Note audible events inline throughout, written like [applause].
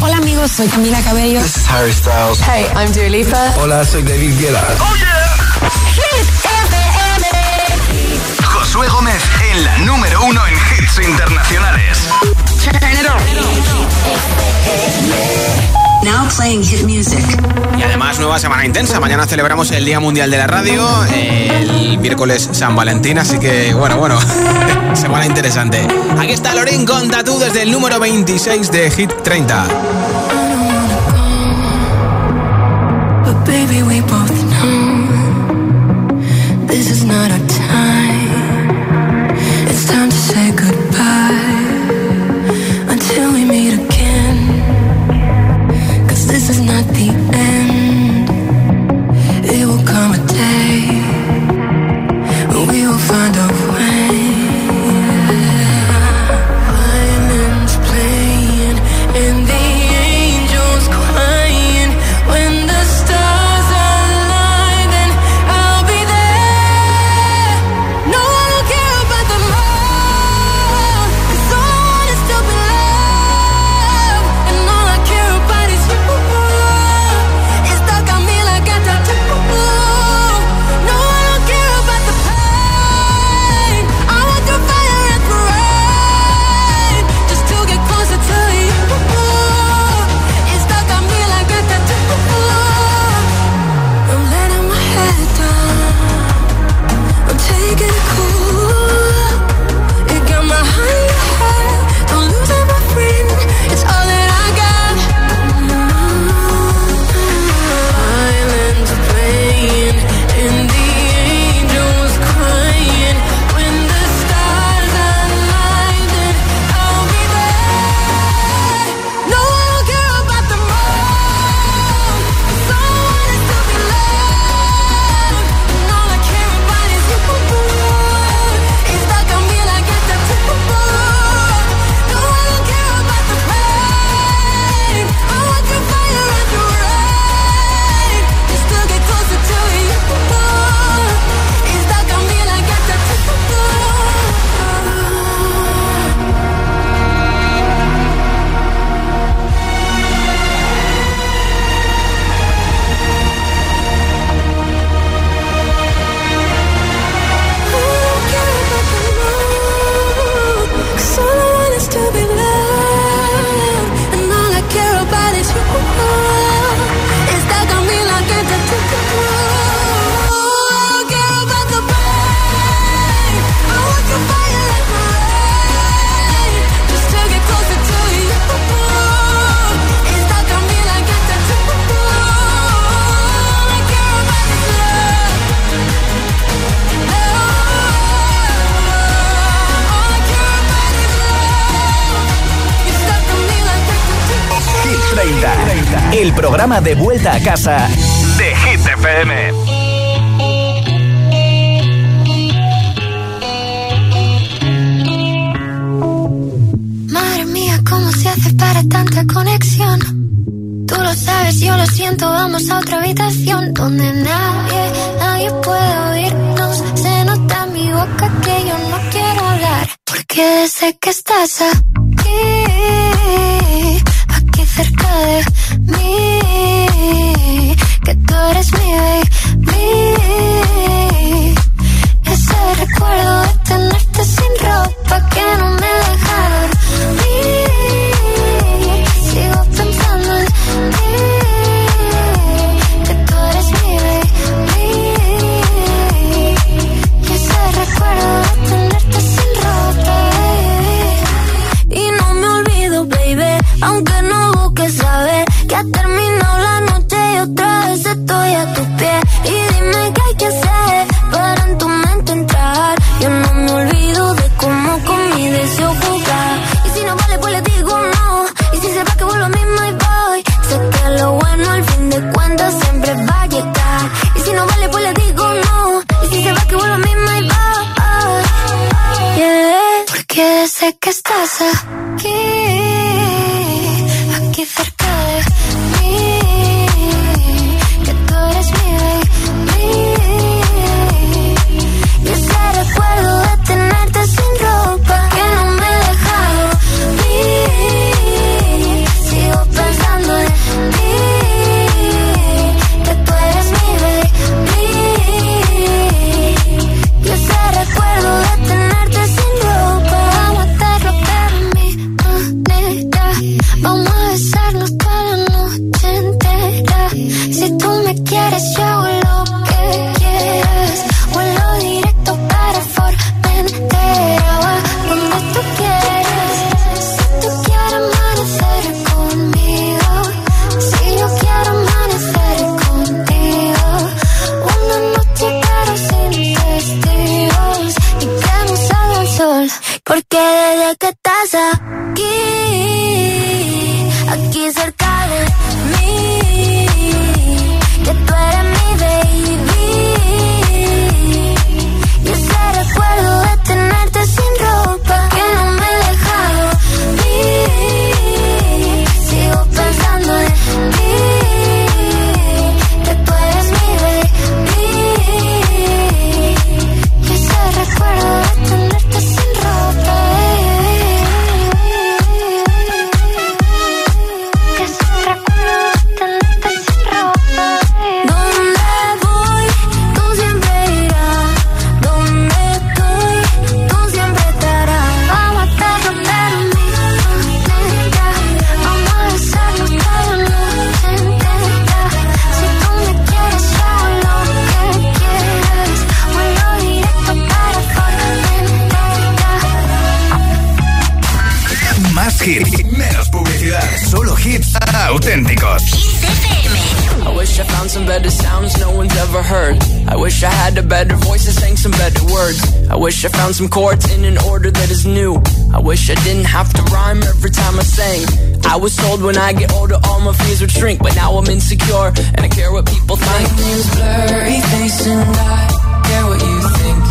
Hola amigos, soy Camila Cabello. This is Harry Styles. Hey, I'm Dua Lipa. Hola, soy David Guetta. Oh yeah. Hit FM. Josué Gómez en la número uno en hits internacionales. Turn it on. Now playing hit music. Y además, nueva semana intensa. Mañana celebramos el Día Mundial de la Radio. El miércoles San Valentín, así que bueno, bueno. [laughs] semana interesante. Aquí está Lorin con Tatú desde el número 26 de Hit 30. But baby, we both know this is not a que wish I found some chords in an order that is new. I wish I didn't have to rhyme every time I sang. I was told when I get older all my fears would shrink, but now I'm insecure and I care what people think. My name's blurry face and I care what you think.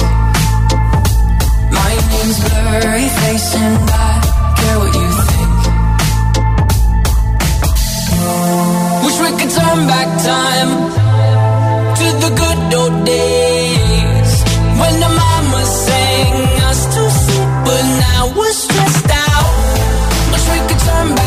My name's blurry face and I care what you think. Wish we could turn back time to the good old days when the mama somebody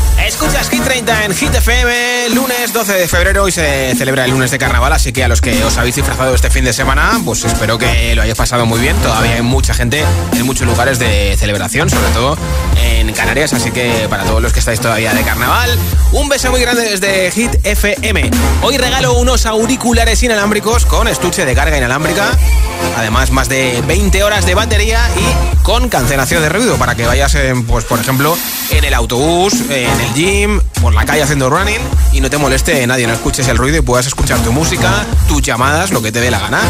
Escuchas Hit 30 en Hit FM, lunes 12 de febrero y se celebra el lunes de carnaval, así que a los que os habéis disfrazado este fin de semana, pues espero que lo hayáis pasado muy bien. Todavía hay mucha gente en muchos lugares de celebración, sobre todo en Canarias, así que para todos los que estáis todavía de carnaval, un beso muy grande desde Hit FM. Hoy regalo unos auriculares inalámbricos con estuche de carga inalámbrica, además más de 20 horas de batería y con cancelación de ruido para que vayas, pues por ejemplo, en el autobús, en el gym, por la calle haciendo running y no te moleste nadie, no escuches el ruido y puedas escuchar tu música, tus llamadas, lo que te dé la gana.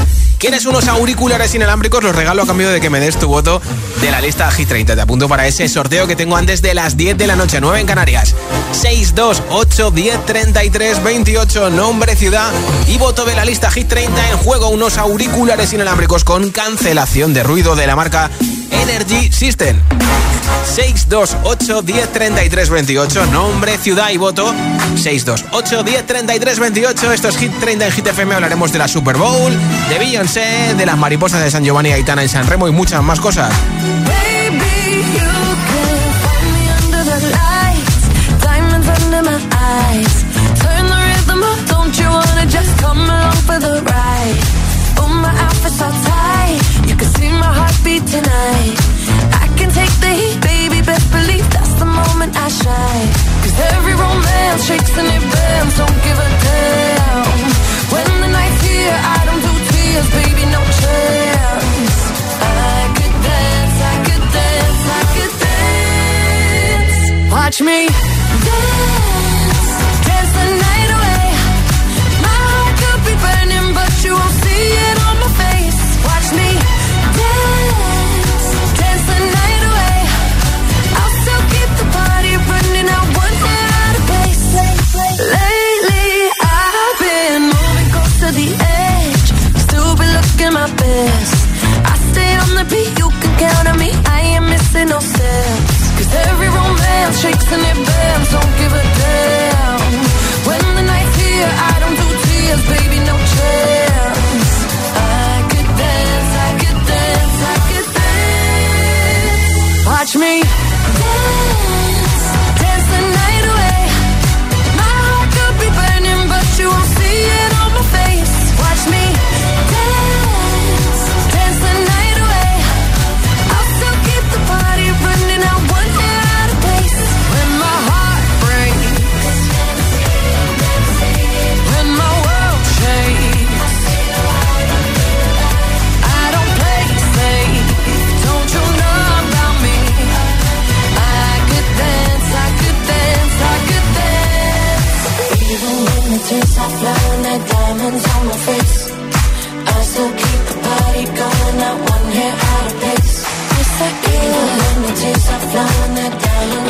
¿Quieres unos auriculares inalámbricos? Los regalo a cambio de que me des tu voto de la lista Hit 30. Te apunto para ese sorteo que tengo antes de las 10 de la noche, 9 en Canarias. 628 10 33 28, nombre, ciudad y voto de la lista Hit 30 en juego. Unos auriculares inalámbricos con cancelación de ruido de la marca Energy System. 628 10 33 28, nombre, ciudad y voto. 628 10 33 28. Esto es Hit 30 en Hit FM. Hablaremos de la Super Bowl, de Beyoncé, de las mariposas de San Giovanni, Aitana en San Remo y muchas más cosas. Me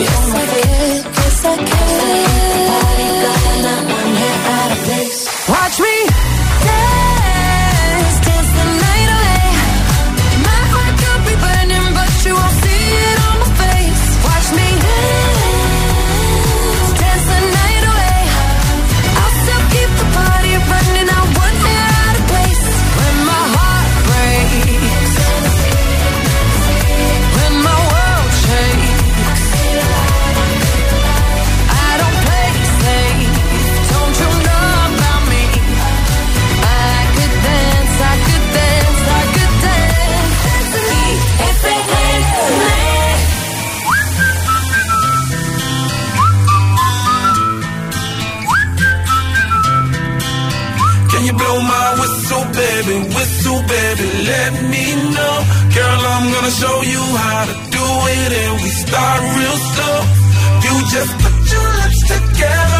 Yes, I can, yes I can. Show you how to do it, and we start real slow. You just put your lips together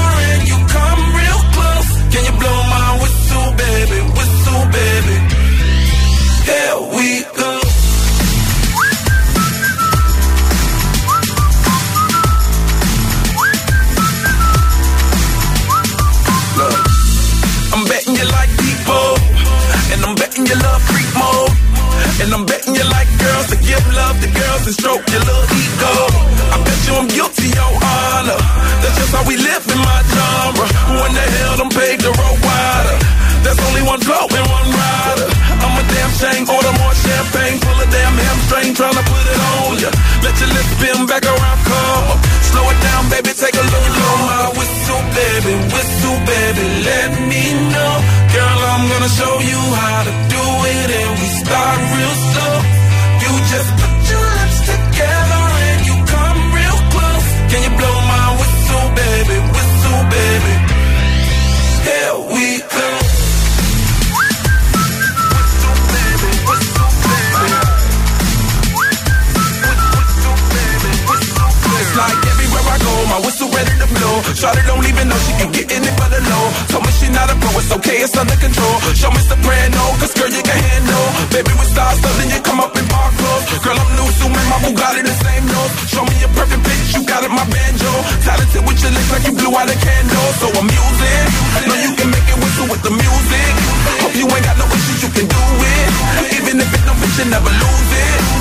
and stroke your little ego. I bet you I'm guilty, your honor. That's just how we live in my genre. Who in the hell done paved the road wider? There's only one blow and one rider. I'm a damn shame, order more champagne, full of damn hamstring, tryna put it on ya. Let your lips spin back around, come. Slow it down, baby, take a look. Blow my whistle, baby, whistle, baby, let me know. Girl, I'm gonna show even know she can get in it for the low. Told me she not a pro, it's okay, it's under control. Show me soprano, cause girl you can handle. Baby we start something, you come up in park clothes. Girl I'm new, so man, my Bugatti the same nose. Show me a perfect pitch, you got it, my banjo. Talented with your lips like you blew out a candle. So I'm using, know you can make it whistle with the music. Hope you ain't got no issues, you can do it. Even if it don't fit, you never lose it.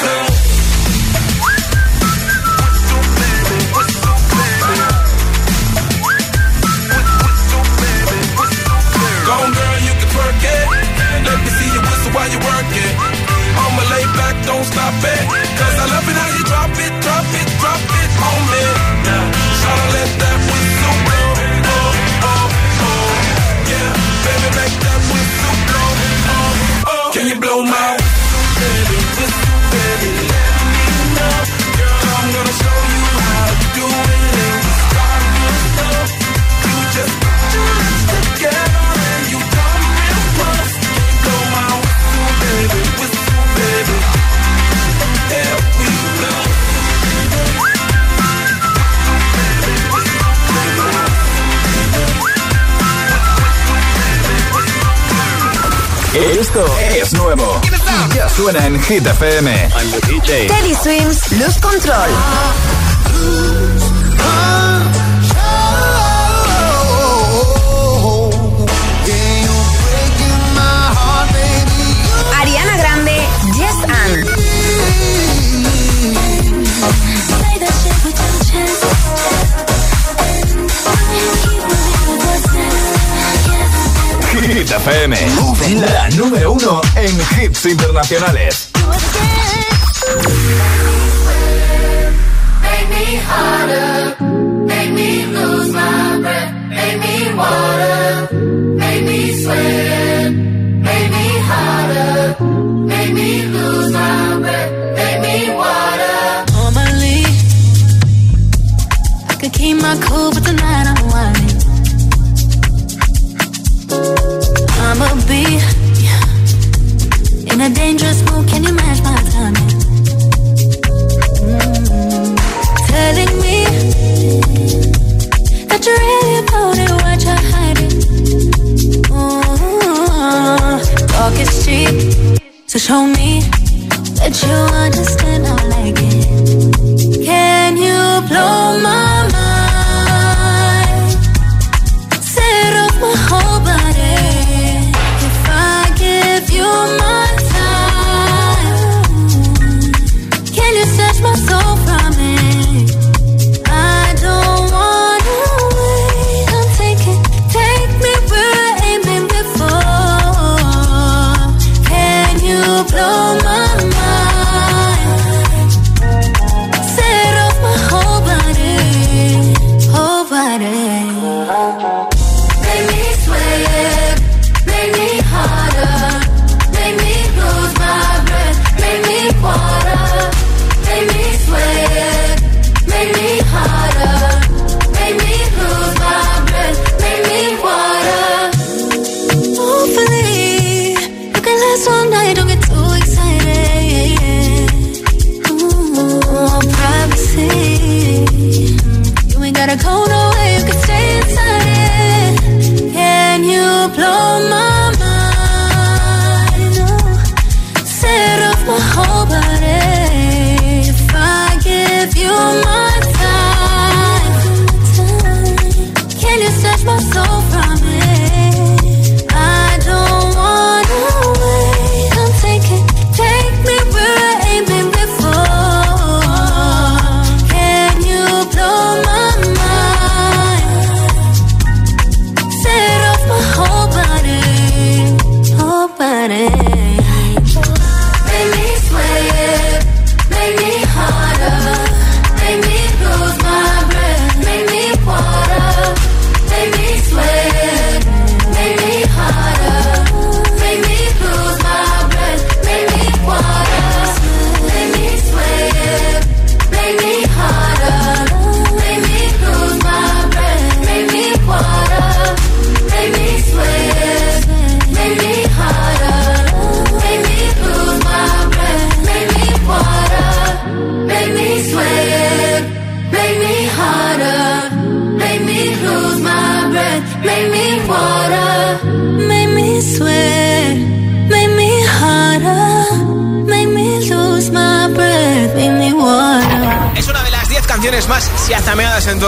while you work it. I'ma lay back, don't stop it. Cause I love it how you drop it, drop it, drop it on me. Yeah. Tryna let that Esto es nuevo. Y ya suena en Hit FM. Teddy Swims, Luz Control. Hit FM. La número uno en hits internacionales. Make me harder, make me lose my I'ma be in a dangerous mood. Can you match my timing? Mm, Telling me that you're really about it, what you're hiding. Ooh, talk is cheap, so show me that you understand.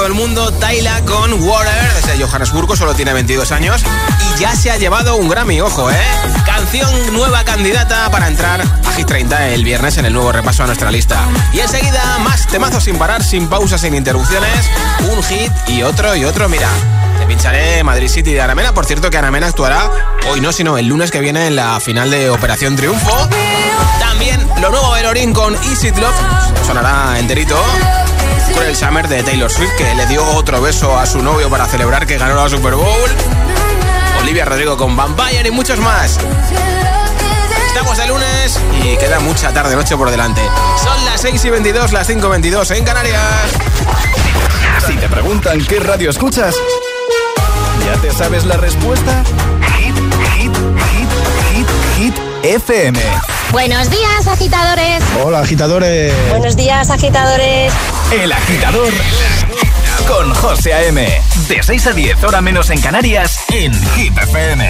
Todo el mundo. Tyla con Water, desde Johannesburgo, solo tiene 22 años y ya se ha llevado un Grammy, ojo, ¿eh? Canción nueva candidata para entrar a Hit 30 el viernes en el nuevo repaso a nuestra lista. Y enseguida, más temazos sin parar, sin pausas, sin interrupciones. Un hit y otro y otro, mira. Te pincharé Madrid City de Aramena. Por cierto, que Aramena actuará hoy no, sino el lunes que viene en la final de Operación Triunfo. También lo nuevo de Lorin con Easy Love. Sonará enterito. Con el Summer de Taylor Swift, que le dio otro beso a su novio para celebrar que ganó la Super Bowl. Olivia Rodrigo con Vampire y muchos más. Estamos de lunes y queda mucha tarde-noche por delante. Son las 6 y 22, las 5 y 22 en Canarias. Si te preguntan qué radio escuchas, ¿ya te sabes la respuesta? Hit, hit, hit, hit, hit, FM. Buenos días, agitadores. Hola, agitadores. Buenos días, agitadores. El agitador con José A.M. De 6 a 10, hora menos en Canarias, en Hit FM.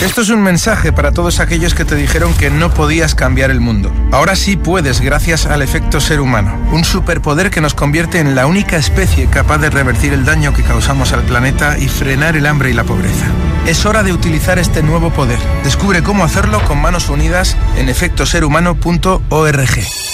Esto es un mensaje para todos aquellos que te dijeron que no podías cambiar el mundo. Ahora sí puedes gracias al efecto ser humano, un superpoder que nos convierte en la única especie capaz de revertir el daño que causamos al planeta y frenar el hambre y la pobreza. Es hora de utilizar este nuevo poder. Descubre cómo hacerlo con manos unidas en efectoserhumano.org.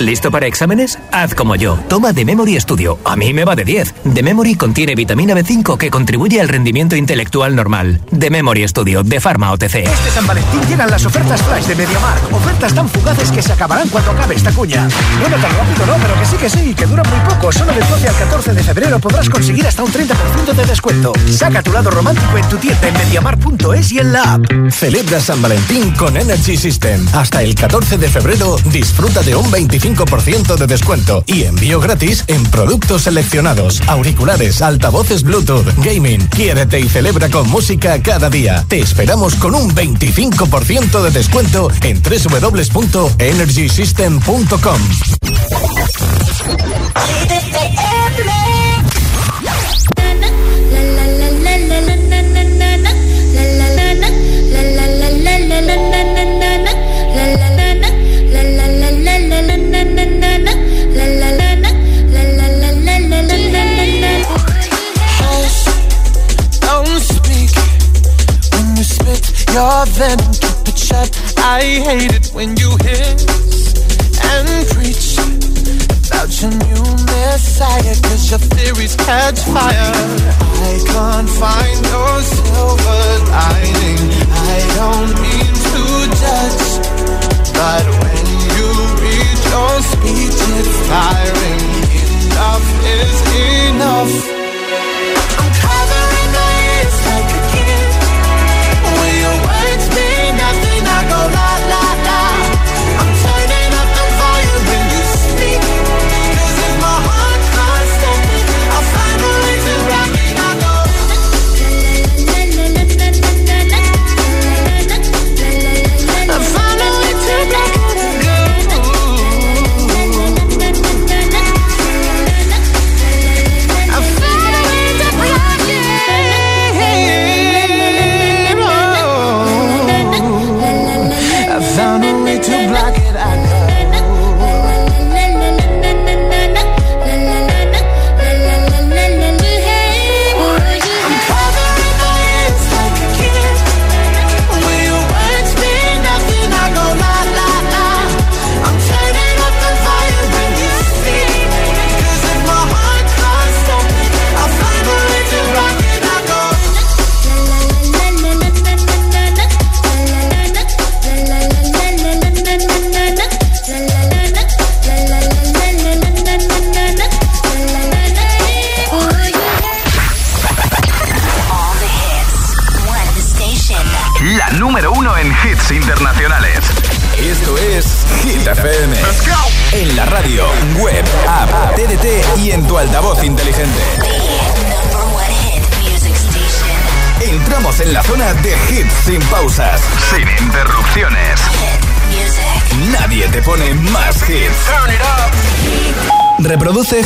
¿Listo para exámenes? Haz como yo. Toma The Memory Studio. A mí me va de 10. The Memory contiene vitamina B5 que contribuye al rendimiento intelectual normal. The Memory Studio de Pharma OTC. Este San Valentín llegan las ofertas flash de MediaMark. Ofertas tan fugaces que se acabarán cuando acabe esta cuña. Bueno, tan rápido no, pero que sí que sí, que duran muy poco. Solo del 12 al 14 de febrero podrás conseguir hasta un 30% de descuento. Saca tu lado romántico en tu tienda en MediaMark.es y en la app. Celebra San Valentín con Energy System. Hasta el 14 de febrero disfruta de un 25% de descuento y envío gratis en productos seleccionados, auriculares, altavoces Bluetooth, gaming. Quiérete y celebra con música cada día. Te esperamos con un 25% de descuento en www.energysystem.com. your venom, keep it shut. I hate it when you hiss and preach about your new messiah, cause your theories catch fire. I can't find no silver lining. I don't mean to judge, but when you read your speech, it's tiring. Enough is enough.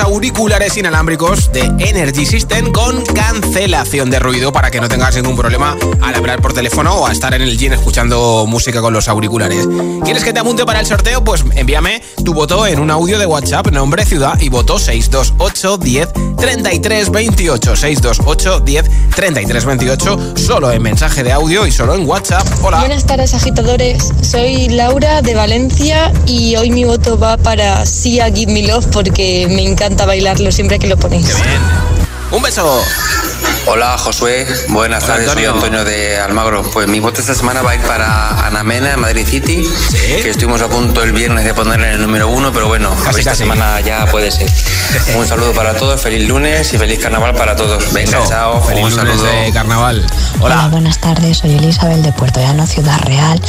Auriculares inalámbricos de Energy System con cancelación de ruido para que no tengas ningún problema al hablar por teléfono o a estar en el gym escuchando música con los auriculares. ¿Quieres que te apunte para el sorteo? Pues envíame tu voto en un audio de WhatsApp, nombre, ciudad y voto 628 10 33 28. 628 10 33 28. Solo en mensaje de audio y solo en WhatsApp. Hola. Buenas tardes, agitadores. Soy Laura de Valencia y hoy mi voto va para Sia Give Me Love porque me encanta bailarlo siempre que lo ponéis. Un beso. Hola Josué, buenas Hola, tardes, Antonio. soy Antonio de Almagro. Pues mi voto esta semana va a ir para Ana Mena en Madrid City, que estuvimos a punto el viernes de ponerla en el número uno, pero bueno, a ver esta casi. semana ya puede ser. [laughs] Un saludo para todos, feliz lunes y feliz carnaval para todos. Venga, Eso, chao, feliz un lunes saludo. de carnaval. Hola. buenas tardes. Soy Elizabeth de Puerto Llano, Ciudad Real.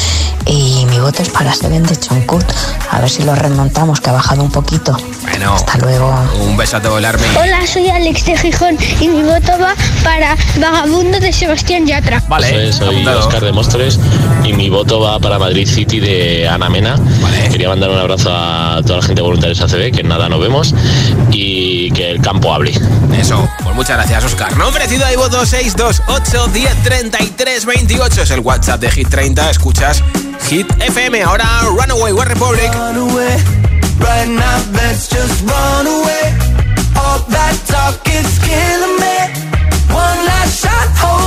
Y mi voto es para Seven de Chonkut. A ver si lo remontamos, que ha bajado un poquito. Bueno, Hasta luego. un besazo, el Army. Hola, soy Alex de Gijón y mi voto va para Vagabundo de Sebastián Yatra. Vale, soy apuntado. Oscar de Móstoles y mi voto va para Madrid City de Ana Mena. Quería mandar un abrazo a toda la gente de voluntarios ACB, que nada nos vemos, y que el campo hable. Eso, pues muchas gracias, Oscar. Nombre, ciudad y voto 628 10 33 28 es el WhatsApp de Hit 30. Escuchas Hit FM. Ahora Runaway War Republic. Right now, let's just run away. All that talk is killing me. One last shot, hold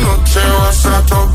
noche vas a tocar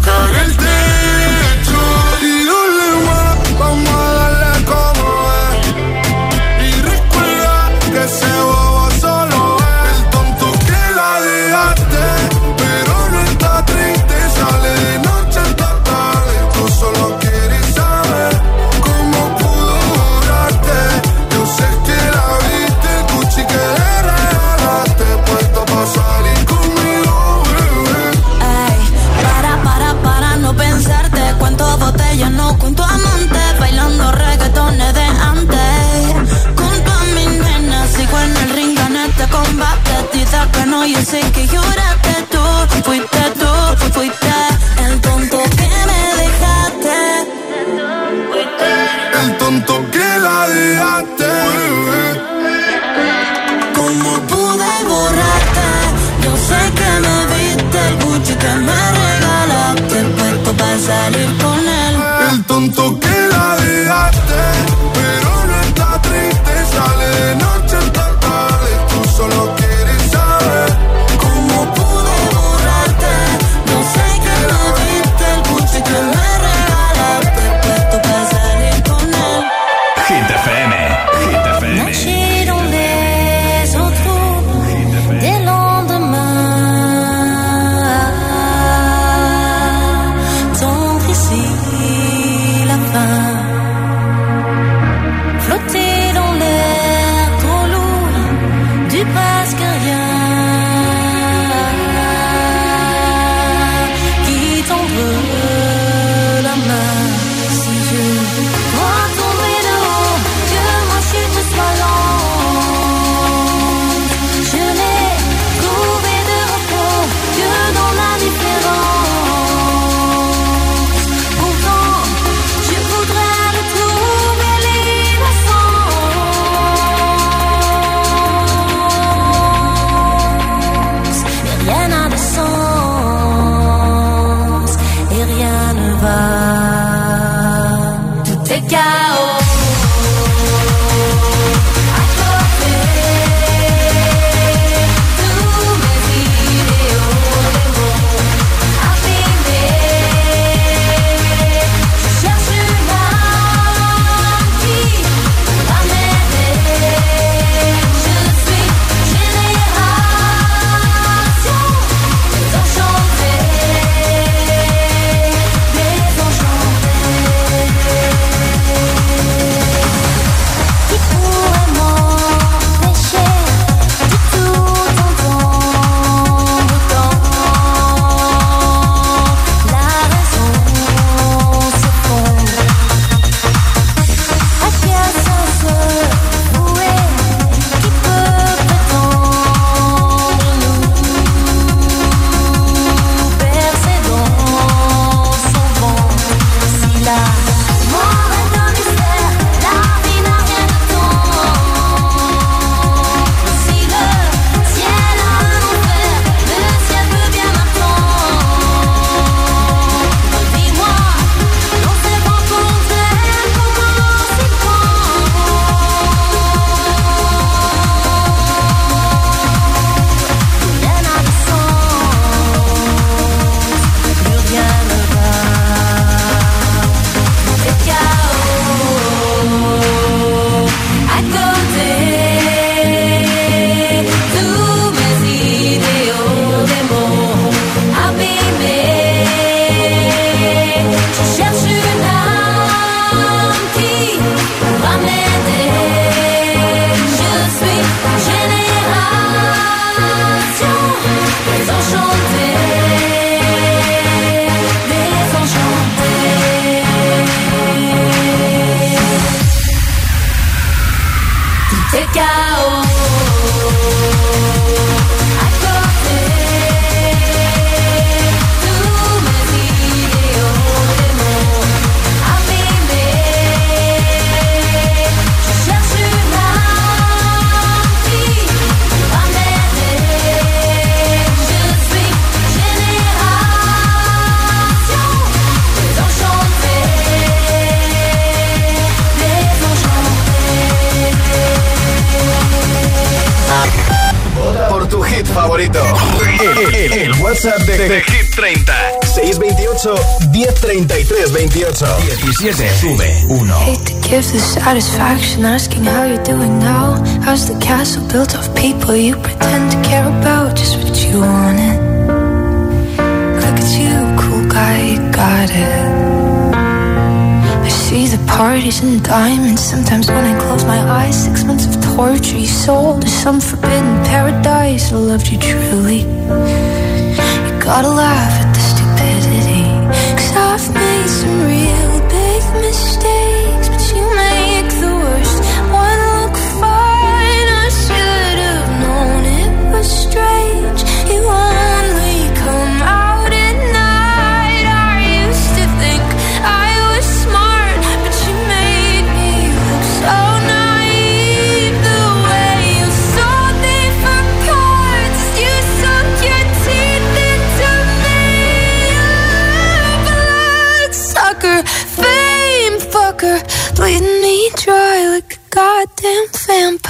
WhatsApp de, de, de Hit 30. 628 1033 28. 17. Sube 1. Hate to give the satisfaction asking how you're doing now. How's the castle built of people you pretend to care about? Just what you wanted. Look at you, cool guy, you got it. I see the parties and diamonds. Sometimes when I close my eyes, six months of torture you sold to some forbidden paradise. I loved you truly. Gotta laugh.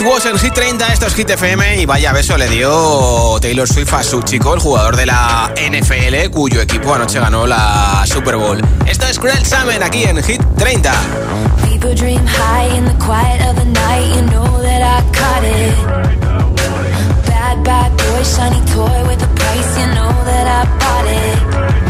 It Was en Hit 30, esto es Hit FM y vaya beso le dio Taylor Swift a su chico, el jugador de la NFL, cuyo equipo anoche ganó la Super Bowl. Esto es Cruel Summer aquí en Hit 30. Bad boy, shiny toy with a price, you know that I bought it.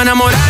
estaba enamorado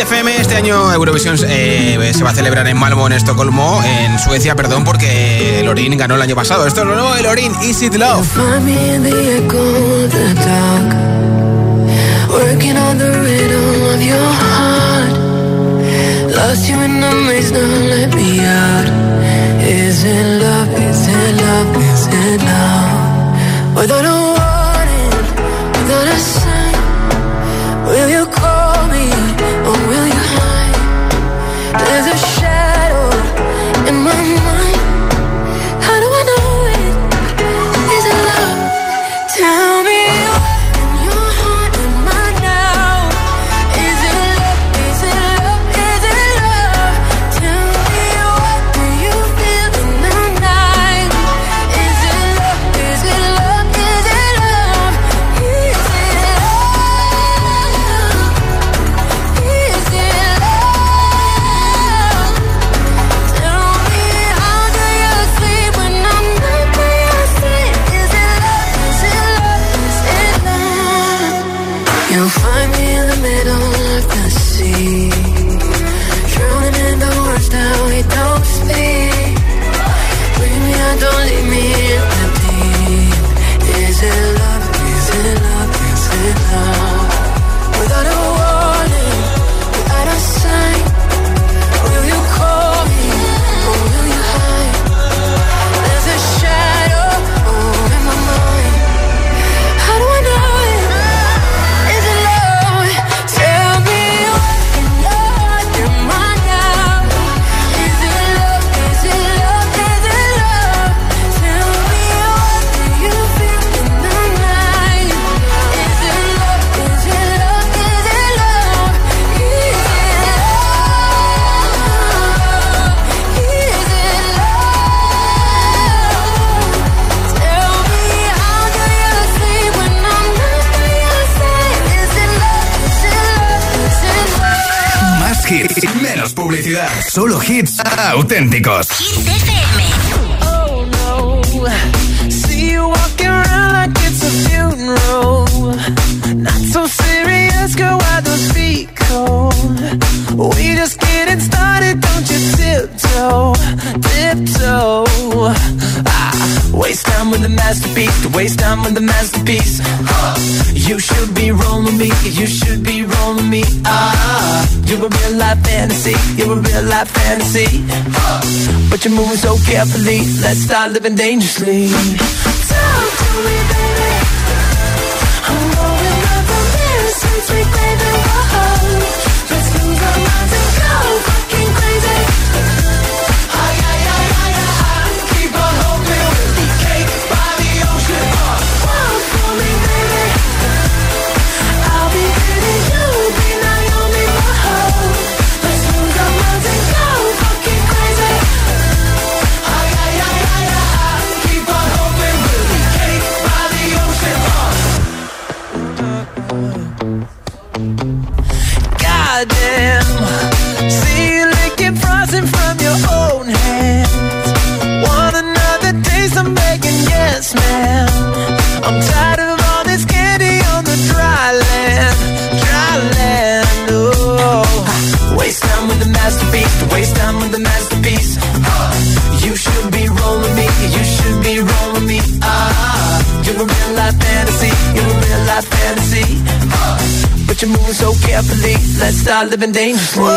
FM. Este año Eurovisión eh, se va a celebrar en Malmo, en Estocolmo, en Suecia, perdón, porque Lorin ganó el año pasado. Esto es lo nuevo de Lorin, Is It Love. Is it? Is it love? auténticos. so carefully. Let's start living dangerously. Talk to me. living dangerously.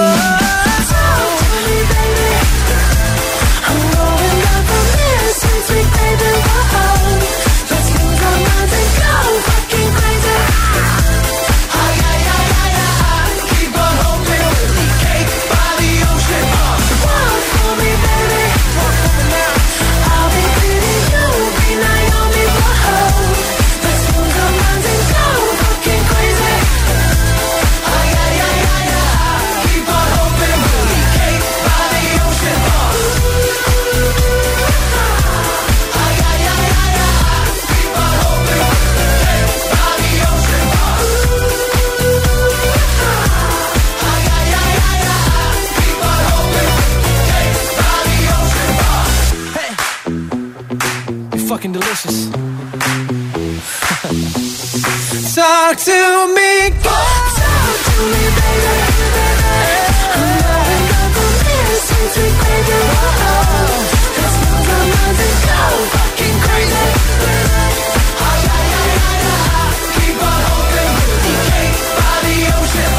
Fucking delicious. [laughs] Talk to me, talk to me, baby. I'm not enough for this, since we played the role. Let's move our minds and go fucking crazy. Ay, ay, ay, ay, ay. Keep on holding the cake by the ocean.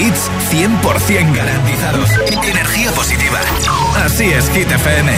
Hits 100% garantizados. Energía positiva. Así es, Hit FM.